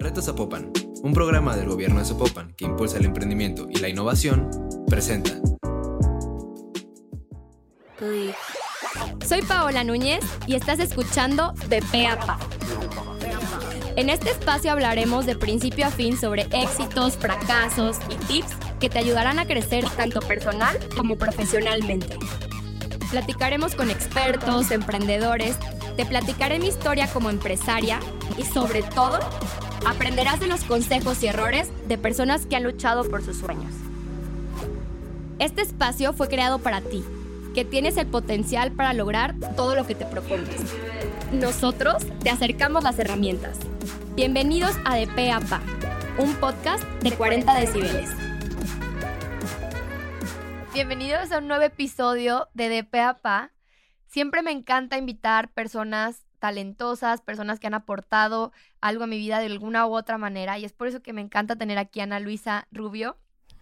Reto Zapopan, un programa del gobierno de Zapopan que impulsa el emprendimiento y la innovación, presenta. Soy Paola Núñez y estás escuchando De Peapa. En este espacio hablaremos de principio a fin sobre éxitos, fracasos y tips que te ayudarán a crecer tanto personal como profesionalmente. Platicaremos con expertos, emprendedores, te platicaré mi historia como empresaria y sobre todo aprenderás de los consejos y errores de personas que han luchado por sus sueños. Este espacio fue creado para ti, que tienes el potencial para lograr todo lo que te propongas. Nosotros te acercamos las herramientas. Bienvenidos a De Pe a un podcast de 40 decibeles. Bienvenidos a un nuevo episodio de De Pe a. Siempre me encanta invitar personas talentosas, personas que han aportado algo a mi vida de alguna u otra manera y es por eso que me encanta tener aquí a Ana Luisa Rubio.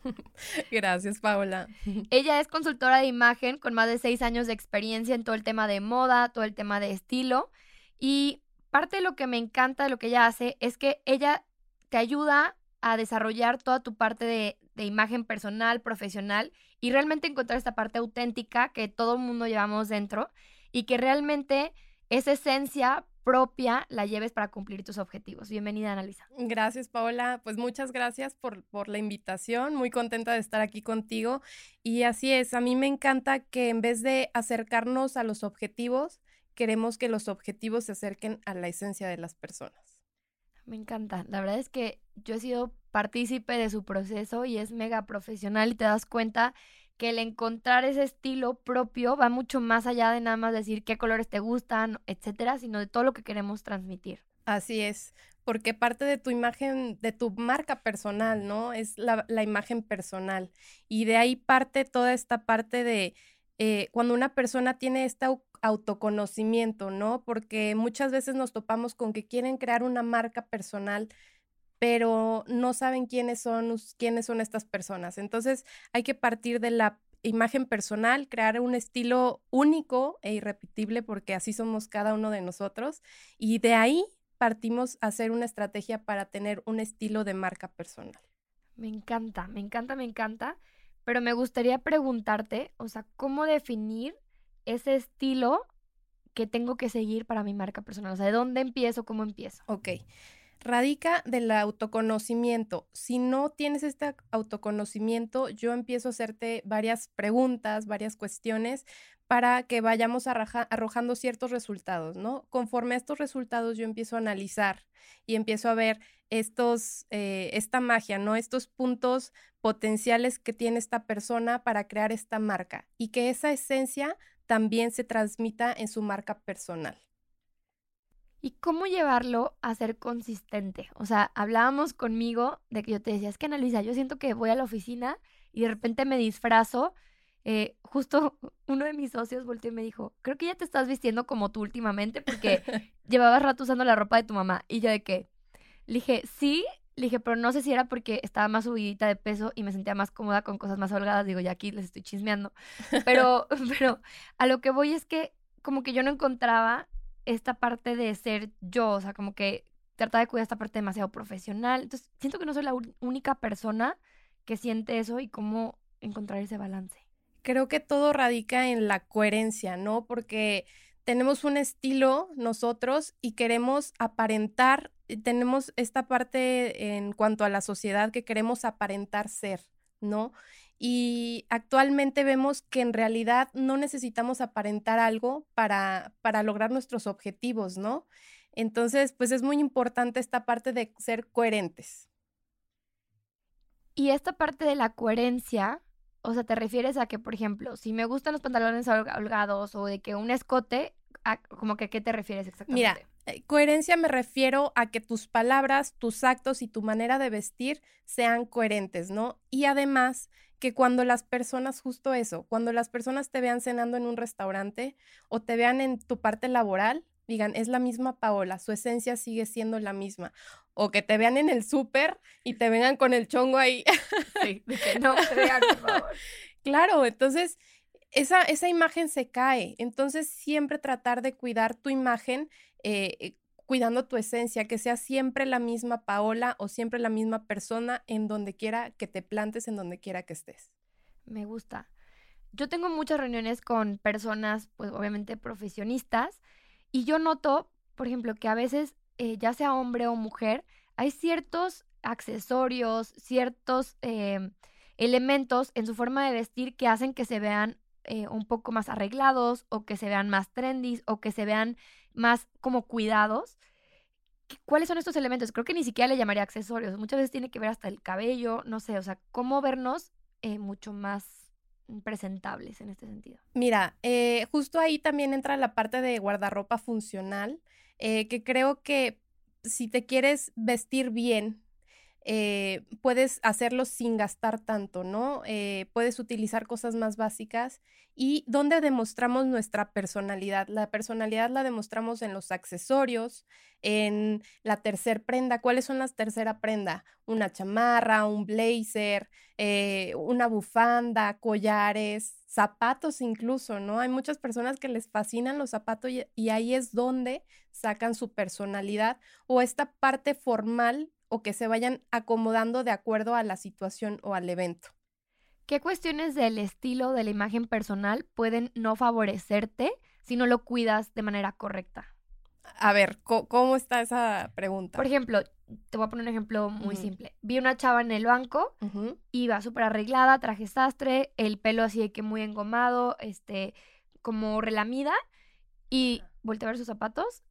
Gracias, Paola. Ella es consultora de imagen con más de seis años de experiencia en todo el tema de moda, todo el tema de estilo y parte de lo que me encanta de lo que ella hace es que ella te ayuda a desarrollar toda tu parte de, de imagen personal, profesional y realmente encontrar esta parte auténtica que todo el mundo llevamos dentro y que realmente esa esencia propia la lleves para cumplir tus objetivos. Bienvenida, Analisa. Gracias, Paola. Pues muchas gracias por, por, la invitación. Muy contenta de estar aquí contigo. Y así es, a mí me encanta que en vez de acercarnos a los objetivos, queremos que los objetivos se acerquen a la esencia de las personas. Me encanta. La verdad es que yo he sido partícipe de su proceso y es mega profesional y te das cuenta que el encontrar ese estilo propio va mucho más allá de nada más decir qué colores te gustan, etcétera, sino de todo lo que queremos transmitir. Así es, porque parte de tu imagen, de tu marca personal, ¿no? Es la, imagen personal. Y de ahí parte toda esta parte de eh, cuando una persona tiene este autoconocimiento, ¿no? Porque muchas veces nos topamos con que quieren crear una marca personal, pero no saben quiénes son, quiénes son estas personas. Entonces hay que partir de la imagen personal, crear un estilo único e irrepetible porque así somos cada uno de nosotros y de ahí partimos a hacer una estrategia para tener un estilo de marca personal. Me encanta, me encanta, me encanta, pero me gustaría preguntarte, o sea, ¿cómo definir ese estilo que tengo que seguir para mi marca personal? O sea, ¿de dónde empiezo? ¿Cómo empiezo? Ok radica del autoconocimiento. Si no tienes este autoconocimiento, yo empiezo a hacerte varias preguntas, varias cuestiones para que vayamos arrojando ciertos resultados, ¿no? Conforme a estos resultados yo empiezo a analizar y empiezo a ver estos, eh, esta magia, ¿no? Estos puntos potenciales que tiene esta persona para crear esta marca y que esa esencia también se transmita en su marca personal. ¿Y cómo llevarlo a ser consistente? O sea, hablábamos conmigo de que yo te decía, es que Ana yo siento que voy a la oficina y de repente me disfrazo. Eh, justo uno de mis socios volteó y me dijo, creo que ya te estás vistiendo como tú últimamente porque llevabas rato usando la ropa de tu mamá. Y yo de qué? Le dije, sí, le dije, pero no sé si era porque estaba más subidita de peso y me sentía más cómoda con cosas más holgadas. Digo, ya aquí les estoy chismeando. Pero, pero a lo que voy es que como que yo no encontraba esta parte de ser yo, o sea, como que trata de cuidar esta parte demasiado profesional. Entonces, siento que no soy la única persona que siente eso y cómo encontrar ese balance. Creo que todo radica en la coherencia, ¿no? Porque tenemos un estilo nosotros y queremos aparentar, tenemos esta parte en cuanto a la sociedad que queremos aparentar ser, ¿no? Y actualmente vemos que en realidad no necesitamos aparentar algo para, para lograr nuestros objetivos, ¿no? Entonces, pues es muy importante esta parte de ser coherentes. Y esta parte de la coherencia, o sea, te refieres a que, por ejemplo, si me gustan los pantalones holgados o de que un escote, como que, ¿qué te refieres exactamente? Mira, coherencia me refiero a que tus palabras, tus actos y tu manera de vestir sean coherentes, ¿no? Y además que cuando las personas, justo eso, cuando las personas te vean cenando en un restaurante o te vean en tu parte laboral, digan, es la misma Paola, su esencia sigue siendo la misma. O que te vean en el súper y te vengan con el chongo ahí. Sí, no te vean, por favor. Claro, entonces esa, esa imagen se cae. Entonces siempre tratar de cuidar tu imagen eh, cuidando tu esencia, que sea siempre la misma Paola o siempre la misma persona en donde quiera que te plantes, en donde quiera que estés. Me gusta. Yo tengo muchas reuniones con personas, pues obviamente profesionistas, y yo noto, por ejemplo, que a veces, eh, ya sea hombre o mujer, hay ciertos accesorios, ciertos em, elementos en su forma de vestir que hacen que se vean eh, un poco más arreglados o que se vean más trendy o que se vean más como cuidados. ¿Cuáles son estos elementos? Creo que ni siquiera le llamaría accesorios. Muchas veces tiene que ver hasta el cabello, no sé, o sea, cómo vernos eh, mucho más presentables en este sentido. Mira, eh, justo ahí también entra la parte de guardarropa funcional, que creo que si te quieres vestir bien, eh, puedes hacerlo sin gastar tanto, ¿no? Eh, puedes utilizar cosas más básicas y donde demostramos nuestra personalidad. La personalidad la demostramos en los accesorios, en la tercer prenda. ¿Cuáles son las tercera prenda? Una chamarra, un blazer, eh, una bufanda, collares, zapatos incluso, ¿no? Hay muchas personas que les fascinan los zapatos y ahí es donde sacan su personalidad o esta parte formal o que se vayan acomodando de acuerdo a la situación o al evento. ¿Qué cuestiones del estilo de la imagen personal pueden no favorecerte si no lo cuidas de manera correcta? A ver, ¿cómo, está esa pregunta? Por ejemplo, te voy a poner un ejemplo muy simple. Vi una chava en el banco, iba súper arreglada, traje sastre, el pelo así de que muy engomado, este, como relamida, y volteé a ver sus zapatos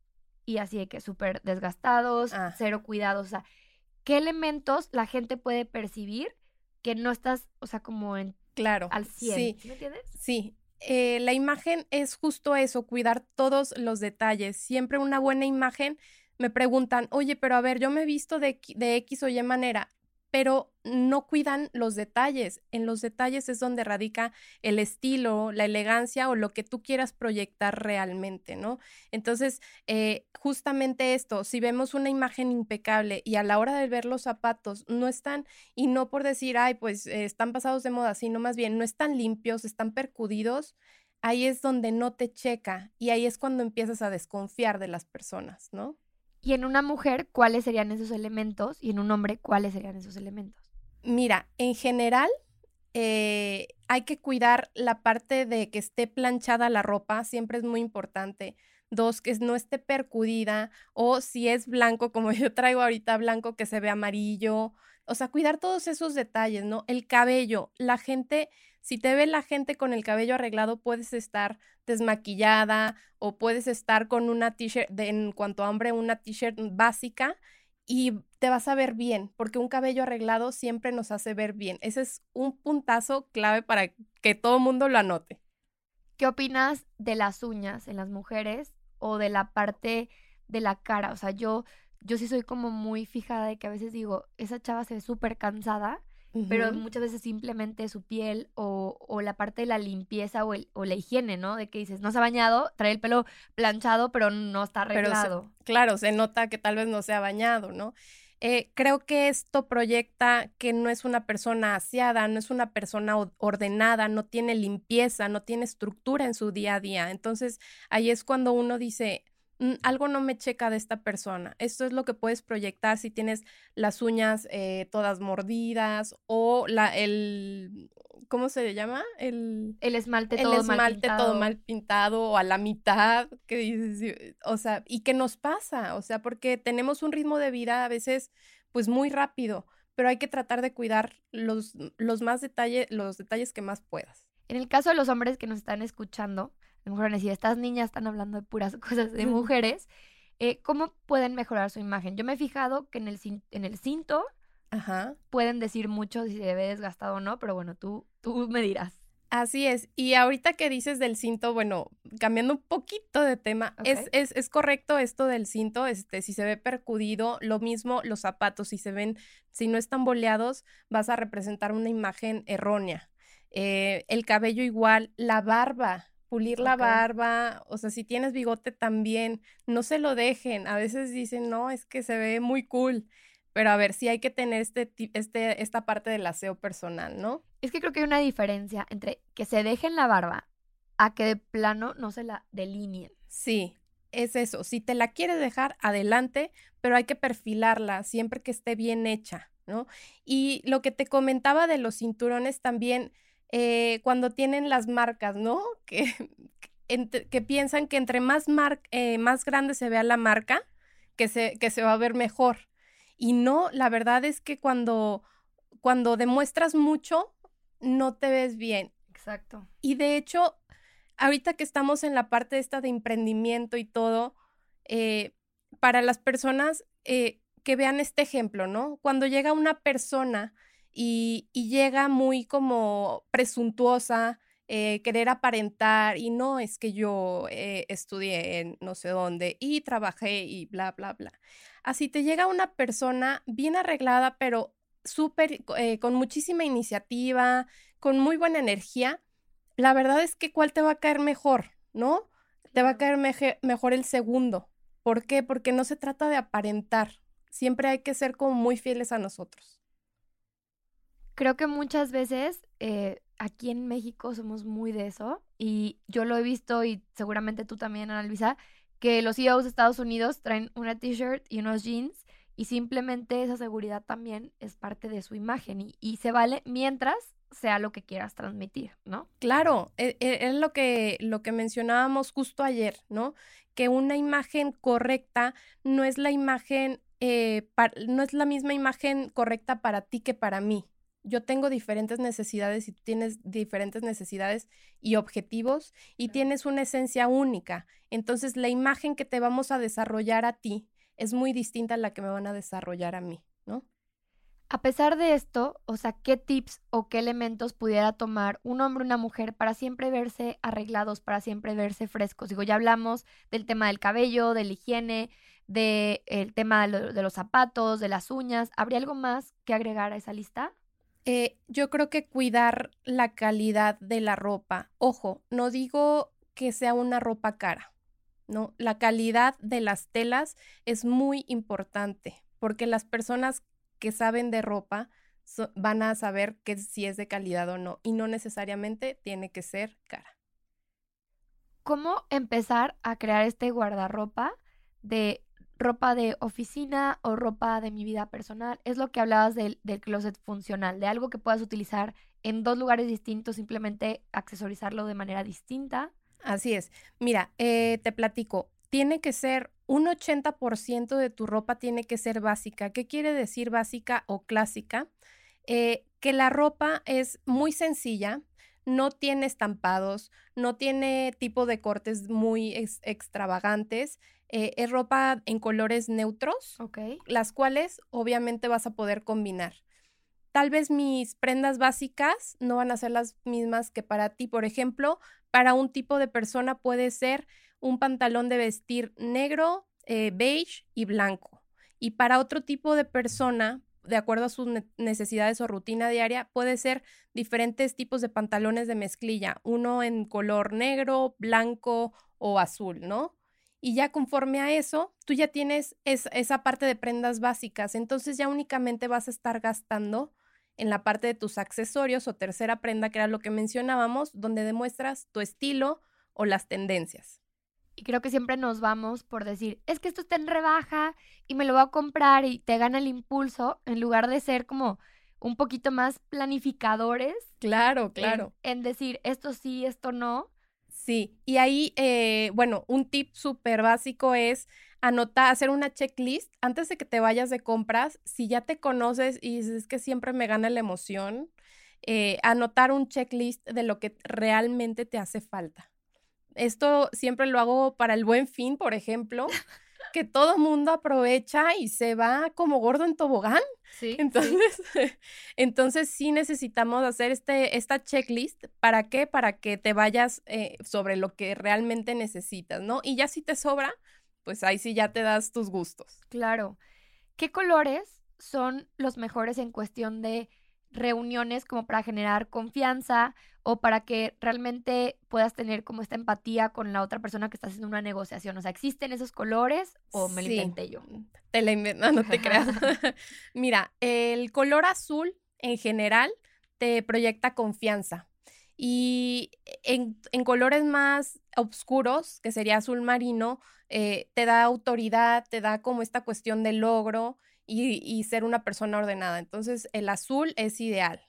y así de que súper desgastados, ah. cero cuidados, o sea, qué elementos la gente puede percibir que no estás, o sea, como en claro, al 100. Sí, ¿Sí me entiendes? Sí. Eh, la imagen es justo eso, cuidar todos los detalles. Siempre una buena imagen. Me preguntan, oye, pero a ver, yo me he visto de, de X o Y manera pero no cuidan los detalles. En los detalles es donde radica el estilo, la elegancia o lo que tú quieras proyectar realmente, ¿no? Entonces, eh, justamente esto, si vemos una imagen impecable y a la hora de ver los zapatos no están, y no por decir, ay, pues eh, están pasados de moda, sino más bien no están limpios, están percudidos, ahí es donde no te checa y ahí es cuando empiezas a desconfiar de las personas, ¿no? Y en una mujer, ¿cuáles serían esos elementos? Y en un hombre, ¿cuáles serían esos elementos? Mira, en general, eh, hay que cuidar la parte de que esté planchada la ropa, siempre es muy importante. Dos, que no esté percudida o si es blanco, como yo traigo ahorita blanco, que se ve amarillo. O sea, cuidar todos esos detalles, ¿no? El cabello, la gente si te ve la gente con el cabello arreglado, puedes estar desmaquillada o puedes estar con una t-shirt, en cuanto a hombre, una t-shirt básica y te vas a ver bien, porque un cabello arreglado siempre nos hace ver bien. Ese es un puntazo clave para que todo mundo lo anote. ¿Qué opinas de las uñas en las mujeres o de la parte de la cara? O sea, yo, yo sí soy como muy fijada de que a veces digo, esa chava se ve súper cansada pero muchas veces simplemente su piel o, o, la parte de la limpieza o, el, o la higiene, ¿no? De que dices, no se ha bañado, trae el pelo planchado, pero no está arreglado. claro, se nota que tal vez no se ha bañado, ¿no? Eh, creo que esto proyecta que no es una persona aseada, no es una persona ordenada, no tiene limpieza, no tiene estructura en su día a día. Entonces, ahí es cuando uno dice, algo no me checa de esta persona. Esto es lo que puedes proyectar si tienes las uñas eh, todas mordidas o la, el, ¿cómo se le llama? El, el esmalte, todo, mal todo mal pintado o a la mitad, que dices, o sea, ¿y qué nos pasa? O sea, porque tenemos un ritmo de vida a veces pues muy rápido, pero hay que tratar de cuidar los, los más detalles, los detalles que más puedas. En el caso de los hombres que nos están escuchando, a lo mejor decir, estas niñas están hablando de puras cosas de mujeres, eh, ¿cómo pueden mejorar su imagen? Yo me he fijado que en el, en el cinto pueden decir mucho si se ve desgastado o no, pero bueno, tú, tú me dirás. Así es. Y ahorita que dices del cinto, bueno, cambiando un poquito de tema, es, es, es, correcto esto del cinto, este, si se ve percudido, lo mismo los zapatos, si se ven, si no están boleados, vas a representar una imagen errónea. Eh, el cabello igual, la barba, pulir la barba, o sea, si tienes bigote también, no se lo dejen. A veces dicen, no, es que se ve muy cool. Pero a ver, sí hay que tener este, este, esta parte del aseo personal, ¿no? Es que creo que hay una diferencia entre que se dejen la barba a que de plano no se la delineen. Sí, es eso, si te la quieres dejar, adelante, pero hay que perfilarla siempre que esté bien hecha, ¿no? Y lo que te comentaba de los cinturones también, eh, cuando tienen las marcas, ¿no? Que, que piensan que entre más, eh, más grande se vea la marca, que se, que se va a ver mejor. Y no, la verdad es que cuando, cuando demuestras mucho, no te ves bien. Exacto. Y de hecho, ahorita que estamos en la parte esta de emprendimiento y todo, eh, para las personas eh, que vean este ejemplo, ¿no? Cuando llega una persona y, llega muy como presuntuosa, eh, querer aparentar y no es que yo estudié en no sé dónde y trabajé y bla, bla, bla. Así te llega una persona bien arreglada, pero súper, con muchísima iniciativa, con muy buena energía, la verdad es que cuál te va a caer mejor, ¿no? Te va a caer mejor el segundo. ¿Por qué? Porque no se trata de aparentar. Siempre hay que ser como muy fieles a nosotros. Creo que muchas veces eh, aquí en México somos muy de eso y yo lo he visto y seguramente tú también, Ana Luisa, que los CEOs de Estados Unidos traen una t-shirt y unos jeans y simplemente esa seguridad también es parte de su imagen y, y se vale mientras sea lo que quieras transmitir, ¿no? Claro, e, e, es, lo, que, lo que mencionábamos justo ayer, ¿no? Que una imagen correcta no es la imagen, eh, no es la misma imagen correcta para ti que para mí. Yo tengo diferentes necesidades y tú tienes diferentes necesidades y objetivos y tienes una esencia única. Entonces, la imagen que te vamos a desarrollar a ti es muy distinta a la que me van a desarrollar a mí, ¿no? A pesar de esto, o sea, ¿qué tips o qué elementos pudiera tomar un hombre o una mujer para siempre verse arreglados, para siempre verse frescos? Digo, ya hablamos del tema del cabello, de la higiene, del tema de, los zapatos, de las uñas. ¿Habría algo más que agregar a esa lista? Eh, yo creo que cuidar la calidad de la ropa. Ojo, no digo que sea una ropa cara, ¿no? La calidad de las telas es muy importante porque las personas que saben de ropa van a saber que si es de calidad o no y no necesariamente tiene que ser cara. ¿Cómo empezar a crear este guardarropa de ropa de oficina o ropa de mi vida personal? Es lo que hablabas del, del closet funcional, de algo que puedas utilizar en dos lugares distintos, simplemente accesorizarlo de manera distinta. Así es. Mira, eh, te platico, tiene que ser un 80% de tu ropa tiene que ser básica. ¿Qué quiere decir básica o clásica? Eh, que la ropa es muy sencilla, no tiene estampados, no tiene tipo de cortes muy extravagantes, eh, es ropa en colores neutros, las cuales obviamente vas a poder combinar. Tal vez mis prendas básicas no van a ser las mismas que para ti. Por ejemplo, para un tipo de persona puede ser un pantalón de vestir negro, eh, beige y blanco. Y para otro tipo de persona, de acuerdo a sus necesidades o rutina diaria, puede ser diferentes tipos de pantalones de mezclilla, uno en color negro, blanco o azul, ¿no? Y ya conforme a eso, tú ya tienes esa parte de prendas básicas, entonces ya únicamente vas a estar gastando en la parte de tus accesorios o tercera prenda, que era lo que mencionábamos, donde demuestras tu estilo o las tendencias. Y creo que siempre nos vamos por decir, es que esto está en rebaja y me lo voy a comprar y te gana el impulso, en lugar de ser como un poquito más planificadores. Claro, claro. En, decir, esto sí, esto no. Sí, y ahí, eh, bueno, un tip súper básico es anotar, hacer una checklist antes de que te vayas de compras. Si ya te conoces y dices que siempre me gana la emoción, eh, anotar un checklist de lo que realmente te hace falta. Esto siempre lo hago para el buen fin, por ejemplo, que todo mundo aprovecha y se va como gordo en tobogán. Sí, entonces, sí. entonces sí necesitamos hacer este, esta checklist. ¿Para qué? Para que te vayas eh, sobre lo que realmente necesitas, ¿no? Y ya si te sobra, pues ahí sí ya te das tus gustos. Claro. ¿Qué colores son los mejores en cuestión de reuniones como para generar confianza o para que realmente puedas tener como esta empatía con la otra persona que está haciendo una negociación. O sea, ¿existen esos colores o me lo inventé yo? Te la inventé, no, te creas. Mira, el color azul en general te proyecta confianza. Y en, colores más oscuros, que sería azul marino, eh, te da autoridad, te da como esta cuestión de logro y, ser una persona ordenada. Entonces, el azul es ideal.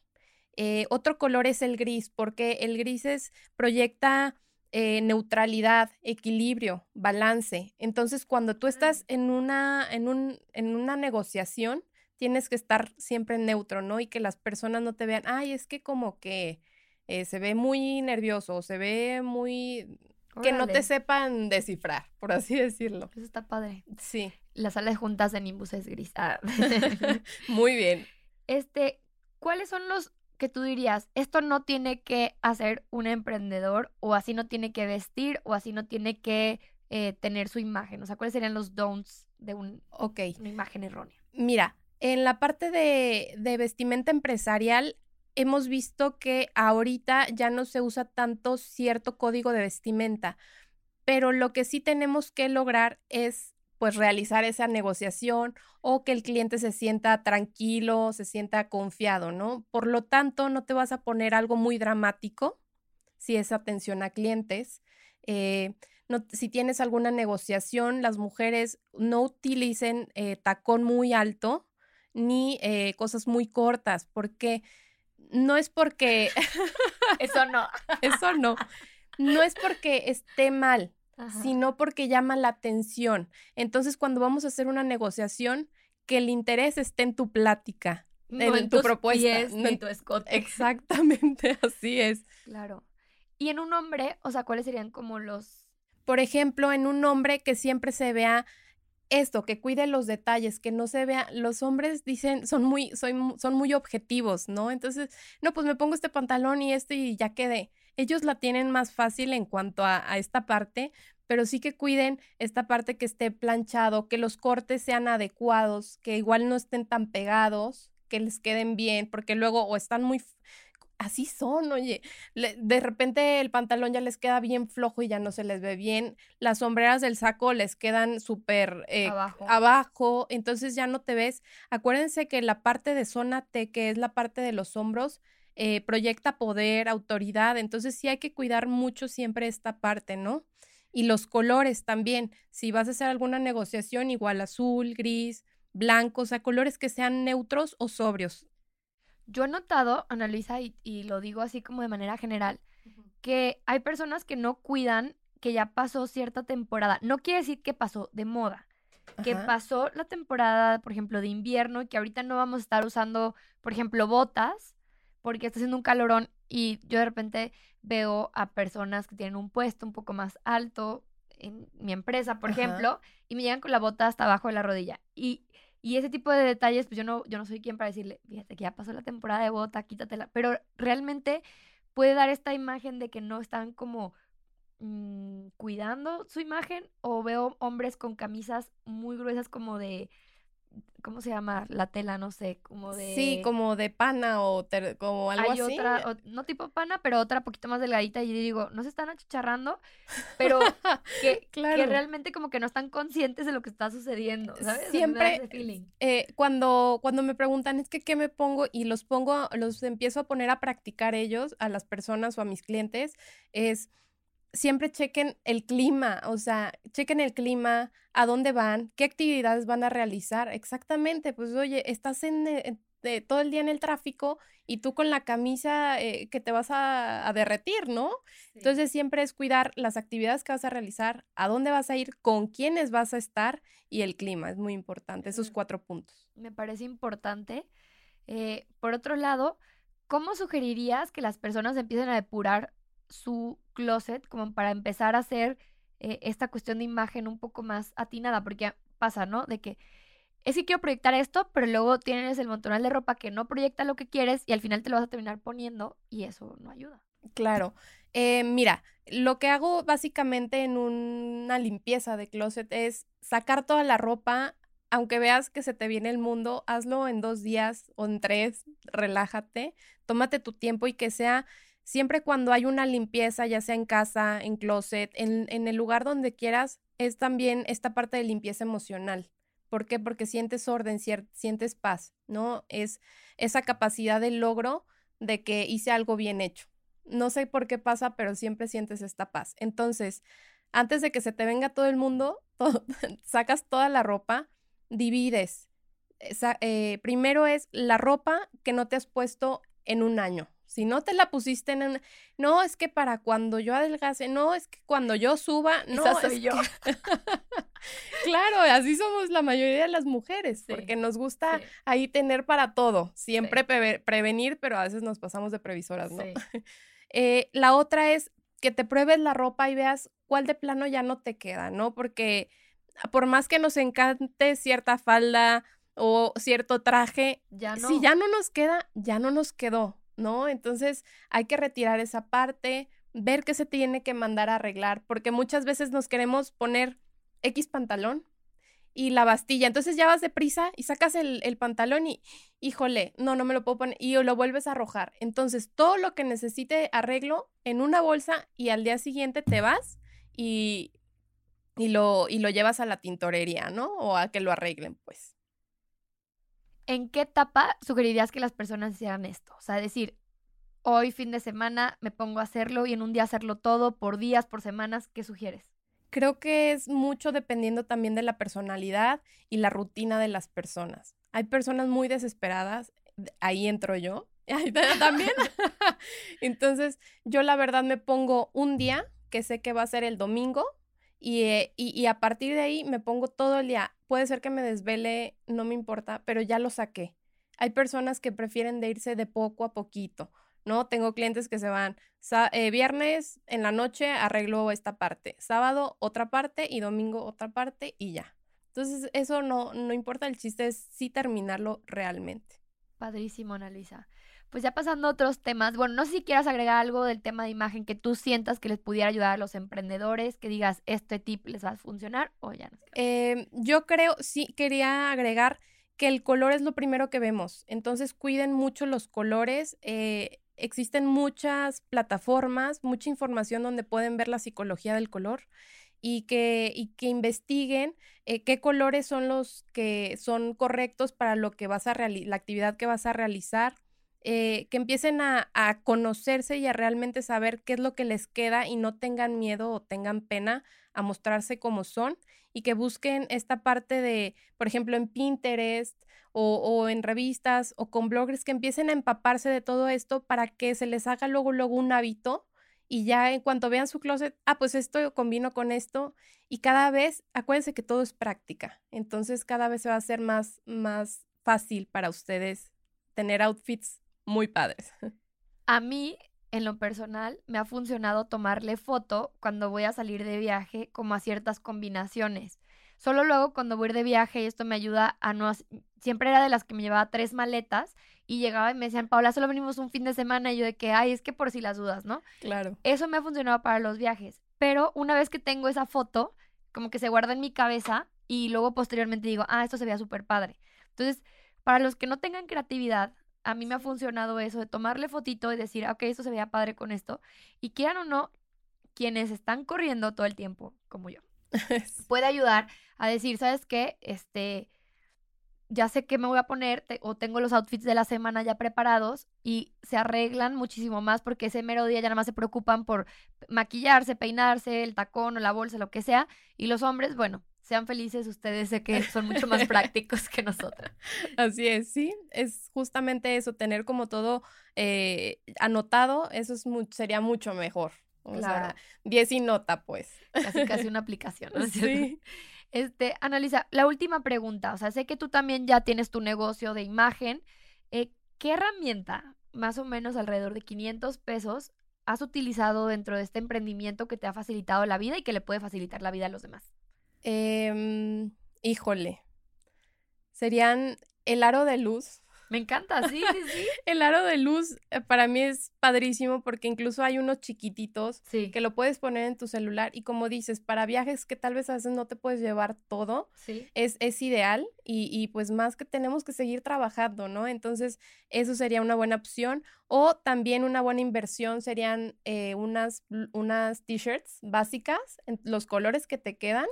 Eh, otro color es el gris, porque el gris es, proyecta eh, neutralidad, equilibrio, balance. Entonces, cuando tú estás en una, en, un, en una negociación, tienes que estar siempre neutro, ¿no? Y que las personas no te vean, ay, es que como que eh, se ve muy nervioso, se ve muy... que no te sepan descifrar, por así decirlo. Eso está padre. Sí. La sala de juntas de Nimbus es gris. Ah. muy bien. Este, ¿cuáles son los que tú dirías, esto no tiene que hacer un emprendedor o así no tiene que vestir o así no tiene que eh, tener su imagen? O sea, ¿cuáles serían los don'ts de un, una imagen errónea? Mira, en la parte de, de vestimenta empresarial, hemos visto que ahorita ya no se usa tanto cierto código de vestimenta, pero lo que sí tenemos que lograr es pues realizar esa negociación o que el cliente se sienta tranquilo, se sienta confiado, ¿no? Por lo tanto, no te vas a poner algo muy dramático si es atención a clientes. Eh, si tienes alguna negociación, las mujeres no utilicen eh, tacón muy alto ni eh, cosas muy cortas, porque no es porque... Eso no. Eso no. No es porque esté mal, sino porque llama la atención. Entonces, cuando vamos a hacer una negociación, que el interés esté en tu plática, en, tu propuesta. no en tu escote. Exactamente, así es. Claro. Y en un hombre, o sea, ¿cuáles serían como los... Por ejemplo, en un hombre que siempre se vea esto, que cuide los detalles, que no se vea, los hombres dicen, son muy, son muy objetivos, ¿no? Entonces, no, pues me pongo este pantalón y este y ya quedé. Ellos la tienen más fácil en cuanto a, a esta parte, pero sí que cuiden esta parte que esté planchado, que los cortes sean adecuados, que igual no estén tan pegados, que les queden bien, porque luego o están muy así son, oye, de repente el pantalón ya les queda bien flojo y ya no se les ve bien, las sombreras del saco les quedan súper eh, abajo. entonces ya no te ves. Acuérdense que la parte de zona T, que es la parte de los hombros, eh, proyecta poder, autoridad, entonces sí hay que cuidar mucho siempre esta parte, ¿no? Y los colores también, si vas a hacer alguna negociación, igual azul, gris, blanco, o sea, colores que sean neutros o sobrios. Yo he notado, Analisa, y, y lo digo así como de manera general, que hay personas que no cuidan que ya pasó cierta temporada. No quiere decir que pasó de moda, que pasó la temporada, por ejemplo, de invierno y que ahorita no vamos a estar usando, por ejemplo, botas porque está haciendo un calorón y yo de repente veo a personas que tienen un puesto un poco más alto en mi empresa, por ejemplo, y me llegan con la bota hasta abajo de la rodilla. Y y ese tipo de detalles, pues yo no, yo no soy quien para decirle, fíjate que ya pasó la temporada de bota, quítatela. Pero realmente puede dar esta imagen de que no están como mm, cuidando su imagen. O veo hombres con camisas muy gruesas como de ¿cómo se llama? La tela, no sé, como de... Sí, como de pana o como algo Hay otra, no tipo pana, pero otra poquito más delgadita y digo, no se están achicharrando, pero que, que, realmente como que no están conscientes de lo que está sucediendo, ¿sabes? Siempre, eh, cuando, cuando me preguntan, es que qué me pongo y los pongo, los empiezo a poner a practicar ellos, a las personas o a mis clientes, es siempre chequen el clima, o sea, chequen el clima, a dónde van, qué actividades van a realizar. Exactamente, pues oye, estás en, eh, todo el día en el tráfico y tú con la camisa eh, que te vas a, derretir, ¿no? Entonces siempre es cuidar las actividades que vas a realizar, a dónde vas a ir, con quiénes vas a estar y el clima, es muy importante, esos cuatro puntos. Me parece importante. Eh, por otro lado, ¿cómo sugerirías que las personas empiecen a depurar su closet como para empezar a hacer eh, esta cuestión de imagen un poco más atinada, porque pasa, ¿no? De que es que quiero proyectar esto, pero luego tienes el montonal de ropa que no proyecta lo que quieres y al final te lo vas a terminar poniendo y eso no ayuda. Claro. Eh, mira, lo que hago básicamente en una limpieza de closet es sacar toda la ropa, aunque veas que se te viene el mundo, hazlo en dos días o en tres, relájate, tómate tu tiempo y que sea siempre cuando hay una limpieza, ya sea en casa, en closet, en, en, el lugar donde quieras, es también esta parte de limpieza emocional. ¿Por qué? Porque sientes orden, sientes paz, ¿no? Es esa capacidad de logro de que hice algo bien hecho. No sé por qué pasa, pero siempre sientes esta paz. Entonces, antes de que se te venga todo el mundo, sacas toda la ropa, divides. Eh, primero es la ropa que no te has puesto en un año. Si no te la pusiste en. No, es que para cuando yo adelgase, no, es que cuando yo suba, no, soy yo. claro, así somos la mayoría de las mujeres, porque nos gusta ahí tener para todo, siempre prevenir, pero a veces nos pasamos de previsoras, ¿no? Eh, la otra es que te pruebes la ropa y veas cuál de plano ya no te queda, ¿no? Porque por más que nos encante cierta falda o cierto traje, ya no. si ya no nos queda, ya no nos quedó, ¿no? Entonces hay que retirar esa parte, ver qué se tiene que mandar a arreglar, porque muchas veces nos queremos poner X pantalón y la bastilla. Entonces ya vas deprisa y sacas el, pantalón y, híjole, no, no me lo puedo poner y lo vuelves a arrojar. Entonces todo lo que necesite arreglo en una bolsa y al día siguiente te vas y, y, lo, y lo llevas a la tintorería, ¿no? O a que lo arreglen, pues. ¿En qué etapa sugerirías que las personas hicieran esto? O sea, decir, hoy fin de semana me pongo a hacerlo y en un día hacerlo todo por días, por semanas, ¿qué sugieres? creo que es mucho dependiendo también de la personalidad y la rutina de las personas. Hay personas muy desesperadas, ahí entro yo, ahí también. Entonces, yo la verdad me pongo un día que sé que va a ser el domingo eh, y, y, a partir de ahí me pongo todo el día. Puede ser que me desvele, no me importa, pero ya lo saqué. Hay personas que prefieren de irse de poco a poquito ¿no? Tengo clientes que se van eh, viernes en la noche arreglo esta parte, sábado otra parte y domingo otra parte y ya. Entonces eso no, no importa, el chiste es sí terminarlo realmente. Padrísimo, Ana Luisa. Pues ya pasando a otros temas, bueno, no sé si quieras agregar algo del tema de imagen que tú sientas que les pudiera ayudar a los emprendedores, que digas, este tip les va a funcionar o ya no. Eh, yo creo, sí, quería agregar que el color es lo primero que vemos, entonces cuiden mucho los colores. Eh, existen muchas plataformas, mucha información donde pueden ver la psicología del color y que, y que investiguen eh, qué colores son los que son correctos para lo que vas a la actividad que vas a realizar. Eh, que empiecen a, a, conocerse y a realmente saber qué es lo que les queda y no tengan miedo o tengan pena a mostrarse como son y que busquen esta parte de, por ejemplo, en Pinterest o, en revistas o con bloggers que empiecen a empaparse de todo esto para que se les haga luego, luego un hábito y ya en cuanto vean su closet, ah, pues esto combino con esto y cada vez, acuérdense que todo es práctica, entonces cada vez se va a hacer más, más fácil para ustedes tener outfits muy padres. A mí, en lo personal, me ha funcionado tomarle foto cuando voy a salir de viaje como a ciertas combinaciones. Solo luego cuando voy de viaje y esto me ayuda a no... Siempre era de las que me llevaba tres maletas y llegaba y me decían, Paula, solo venimos un fin de semana y yo de que, ay, es que por si las dudas, ¿no? Claro. Eso me ha funcionado para los viajes. Pero una vez que tengo esa foto, como que se guarda en mi cabeza y luego posteriormente digo, ah, esto se veía súper padre. Entonces, para los que no tengan creatividad, a mí me ha funcionado eso de tomarle fotito y decir, ok, esto se veía padre con esto. Y quieran o no, quienes están corriendo todo el tiempo, como yo, puede ayudar a decir, ¿sabes qué? Este, ya sé qué me voy a poner o tengo los outfits de la semana ya preparados y se arreglan muchísimo más porque ese mero día ya nada más se preocupan por maquillarse, peinarse, el tacón o la bolsa, lo que sea. Y los hombres, bueno, sean felices ustedes, sé que son mucho más prácticos que nosotras. Así es, sí, es justamente eso, tener como todo eh, anotado, eso es sería mucho mejor. O claro. sea, 10 y nota, pues. Casi, casi una aplicación, ¿no? Sí. Este, Analisa, la última pregunta. O sea, sé que tú también ya tienes tu negocio de imagen. Eh, ¿Qué herramienta, más o menos alrededor de 500 pesos, has utilizado dentro de este emprendimiento que te ha facilitado la vida y que le puede facilitar la vida a los demás? Eh, híjole. Serían el aro de luz me encanta, sí, sí, sí. el aro de luz eh, para mí es padrísimo porque incluso hay unos chiquititos que lo puedes poner en tu celular y como dices, para viajes que tal vez a veces no te puedes llevar todo, es, es ideal y, y, pues más que tenemos que seguir trabajando, ¿no? Entonces, eso sería una buena opción o también una buena inversión serían eh, unas, unas t-shirts básicas, en los colores que te quedan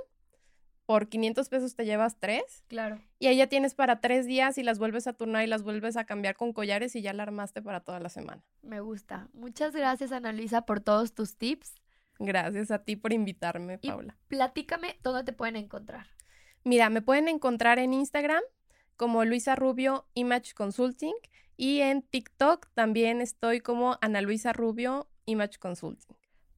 por 500 pesos te llevas tres. Claro. Y ahí ya tienes para tres días y las vuelves a turnar y las vuelves a cambiar con collares y ya la armaste para toda la semana. Me gusta. Muchas gracias, Ana Luisa, por todos tus tips. Gracias a ti por invitarme, Y Paula. platícame dónde te pueden encontrar. Mira, me pueden encontrar en Instagram como Luisa Rubio Image Consulting y en TikTok también estoy como Ana Luisa Rubio Image Consulting.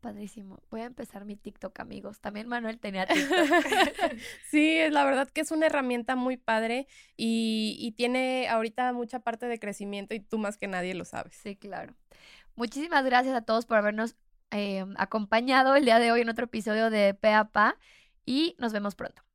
Padrísimo. Voy a empezar mi TikTok, amigos. También Manuel tenía TikTok. sí, es la verdad que es una herramienta muy padre y, y tiene ahorita mucha parte de crecimiento y tú más que nadie lo sabes. sí, claro. Muchísimas gracias a todos por habernos eh, acompañado el día de hoy en otro episodio de Pe a Pa y nos vemos pronto.